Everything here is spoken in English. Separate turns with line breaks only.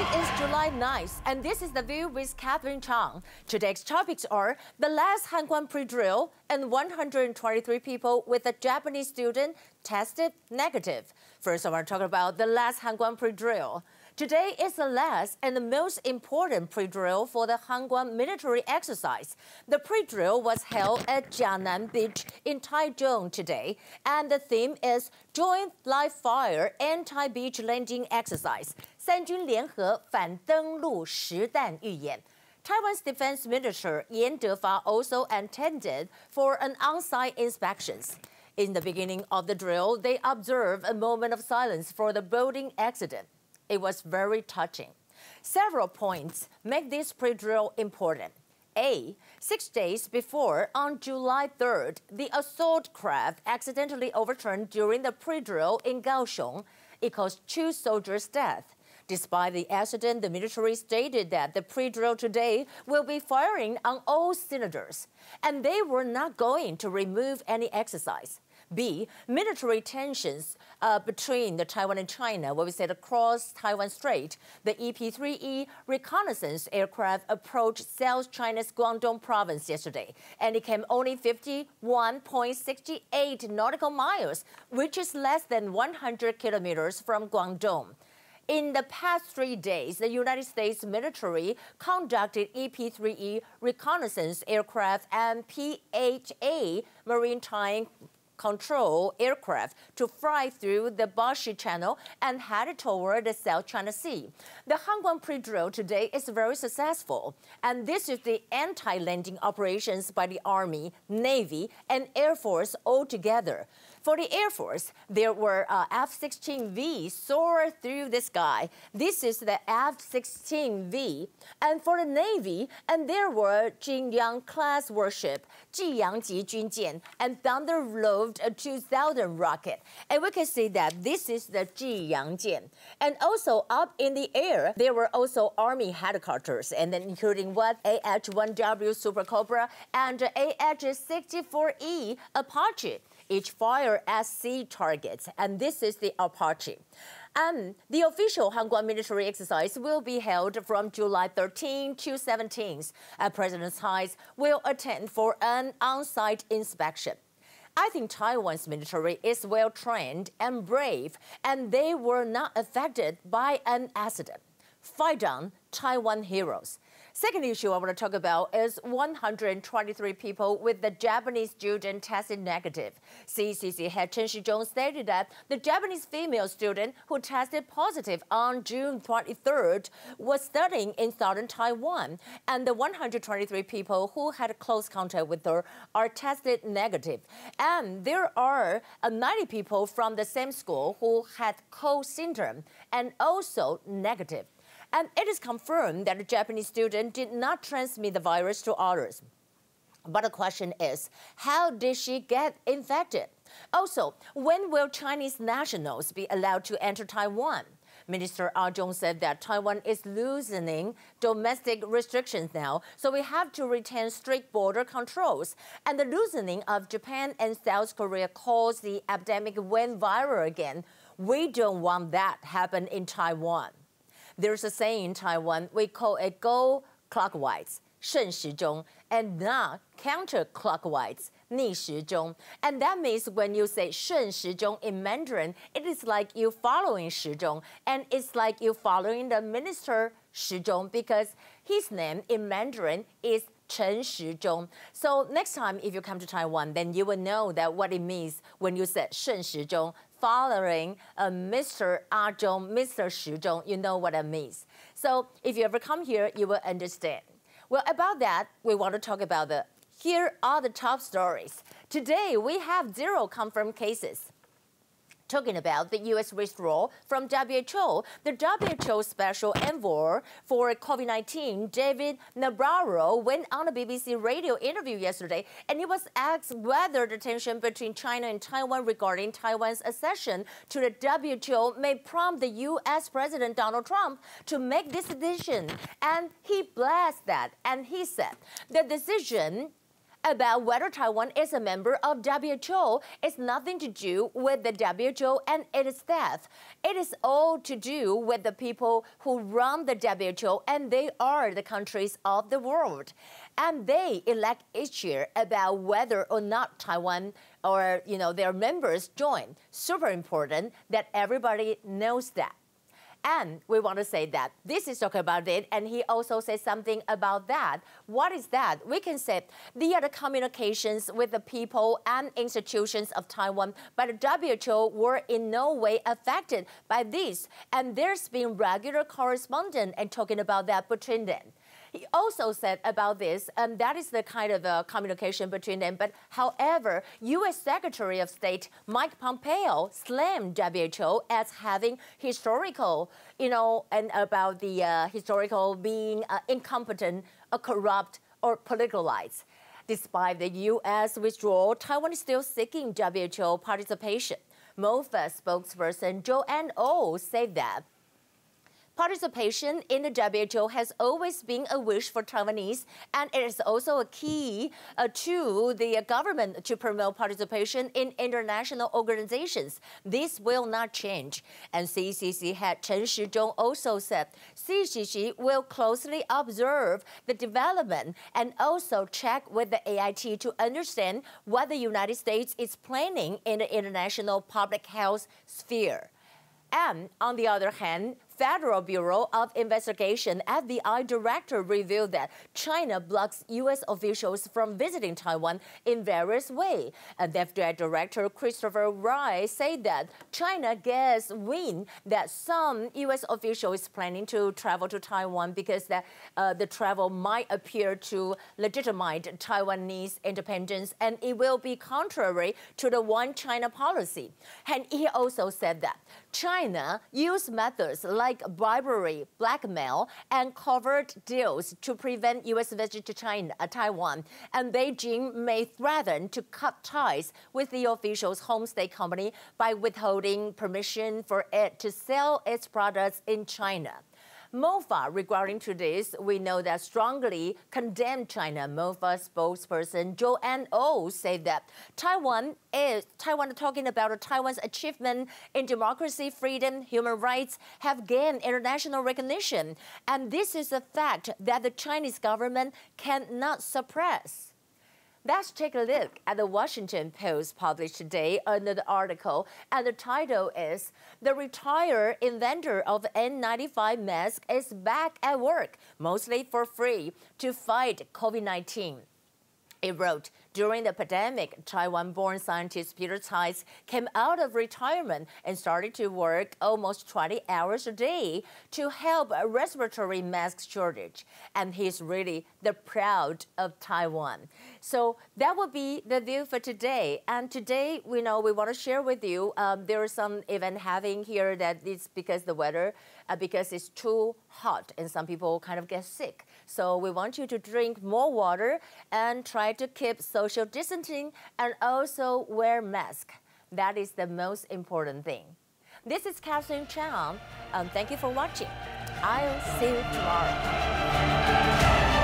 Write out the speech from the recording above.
Today is July 9th, and this is The View with Catherine Chang. Today's topics are the last Han Kuang pre-drill and 123 people with a Japanese student tested negative. First, I want to talk about the last Han Kuang pre-drill. Today is the last and the most important pre-drill for the Han Kuang military exercise. The pre-drill was held at Jiangnan Beach in Taichung today, and the theme is Joint Live Fire Anti-Beach Landing Exercise, 三军联合反登陆实弹预演。Taiwan's defense minister Yan Defa also attended for an on-site inspections. In the beginning of the drill, they observed a moment of silence for the boating accident. It was very touching. Several points make this pre-drill important. A. Six days before, on July 3rd, the assault craft accidentally overturned during the pre-drill in Kaohsiung. It caused two soldiers' death. Despite the accident, the military stated that the pre-drill today will be firing on all cylinders, and they were not going to remove any exercise. B, military tensions uh, between the Taiwan and China, what we said across Taiwan Strait. The EP-3E reconnaissance aircraft approached South China's Guangdong province yesterday, and it came only 51.68 nautical miles, which is less than 100 kilometers from Guangdong. In the past three days, the United States military conducted EP-3E reconnaissance aircraft and P-8A maritime control aircraft to fly through the Bashi Channel and head toward the South China Sea. The Han Kuang pre-drill today is very successful, and this is the anti-landing operations by the Army, Navy, and Air Force all together. For the Air Force, there were uh, F-16V soar through the sky. This is the F-16V. And for the Navy, and there were Jingyang class warship, Jiyangji Junjian, and Thunderbolt 2000 rocket. And we can see that this is the Jiyangjian. And also up in the air, there were also Army helicopters, and then including what AH-1W Super Cobra and AH-64E Apache each fire at sea targets, and this is the Apache. And the official Han Kuang military exercise will be held from July 13 to 17. And President Tsai will attend for an on-site inspection. I think Taiwan's military is well trained and brave, and they were not affected by an accident. Fight on, Taiwan heroes. Second issue I want to talk about is 123 people with the Japanese student tested negative. CCC head Chen Shizhong stated that the Japanese female student who tested positive on June 23rd was studying in southern Taiwan, and the 123 people who had close contact with her are tested negative. And there are uh, 90 people from the same school who had cold syndrome and also negative. And it is confirmed that the Japanese student did not transmit the virus to others. But the question is, how did she get infected? Also, when will Chinese nationals be allowed to enter Taiwan? Minister Ah Zhong said that Taiwan is loosening domestic restrictions now, so we have to retain strict border controls. And the loosening of Japan and South Korea caused the epidemic went viral again. We don't want that to happen in Taiwan. There's a saying in Taiwan, we call it go clockwise, 顺时钟, and not counterclockwise, 逆时钟. And that means when you say 顺时钟 in Mandarin, it is like you following 时钟, and it's like you following the minister 时钟 because his name in Mandarin is Chen Shizhong. So next time if you come to Taiwan, then you will know that what it means when you said 顺时钟 following uh, Mr. Ah Zhong, Mr. Shi Zhong, you know what it means. So if you ever come here, you will understand. Well, about that, we want to talk about the, here are the top stories. Today, we have zero confirmed cases talking about the U.S. withdrawal from WHO. The WHO Special Envoy for COVID-19, David Nabarro, went on a BBC radio interview yesterday, and he was asked whether the tension between China and Taiwan regarding Taiwan's accession to the WHO may prompt the U.S. President Donald Trump to make this decision. And he blessed that, and he said the decision about whether Taiwan is a member of WHO is nothing to do with the WHO and its staff. It is all to do with the people who run the WHO, and they are the countries of the world. And they elect each year about whether or not Taiwan or you know their members join. Super important that everybody knows that. And we want to say that this is talking about it, and he also said something about that. What is that? We can say the other communications with the people and institutions of Taiwan, but the WHO were in no way affected by this. And there's been regular correspondence and talking about that between them. He also said about this, and that is the kind of uh, communication between them. But however, U.S. Secretary of State Mike Pompeo slammed WHO as having historical, you know, and about the uh, historical being uh, incompetent, or corrupt, or politicalized. Despite the U.S. withdrawal, Taiwan is still seeking WHO participation. MOFA spokesperson Joanne O oh said that Participation in the WHO has always been a wish for Taiwanese, and it is also a key uh, to the government to promote participation in international organizations. This will not change. And CCC head Chen Shizhong also said CCC will closely observe the development and also check with the AIT to understand what the United States is planning in the international public health sphere. And on the other hand, Federal Bureau of Investigation FBI director revealed that China blocks U.S. officials from visiting Taiwan in various ways. And FBI director Christopher Wray said that China gets wind that some U.S. officials planning to travel to Taiwan because that, uh, the travel might appear to legitimize Taiwanese independence and it will be contrary to the one China policy. And he also said that China used methods like like bribery, blackmail, and covert deals to prevent U.S. visit to China, uh, Taiwan. And Beijing may threaten to cut ties with the official's home state company by withholding permission for it to sell its products in China. MOFA, regarding to this, we know that strongly condemned China. MOFA spokesperson Joanne O oh said that Taiwan is Taiwan talking about Taiwan's achievement in democracy, freedom, human rights have gained international recognition, and this is a fact that the Chinese government cannot suppress. Let's take a look at the Washington Post published today under the article, and the title is The Retired Inventor of N95 Mask is Back at Work, Mostly for Free, to Fight COVID 19. It wrote, during the pandemic, Taiwan-born scientist Peter Tsai came out of retirement and started to work almost 20 hours a day to help a respiratory mask shortage. And he's really the proud of Taiwan. So that would be the view for today. And today, we know we want to share with you, um, there is some event having here that it's because the weather, uh, because it's too hot and some people kind of get sick. So we want you to drink more water and try to keep social distancing and also wear mask. That is the most important thing. This is Catherine Chang. Um, thank you for watching. I'll see you tomorrow.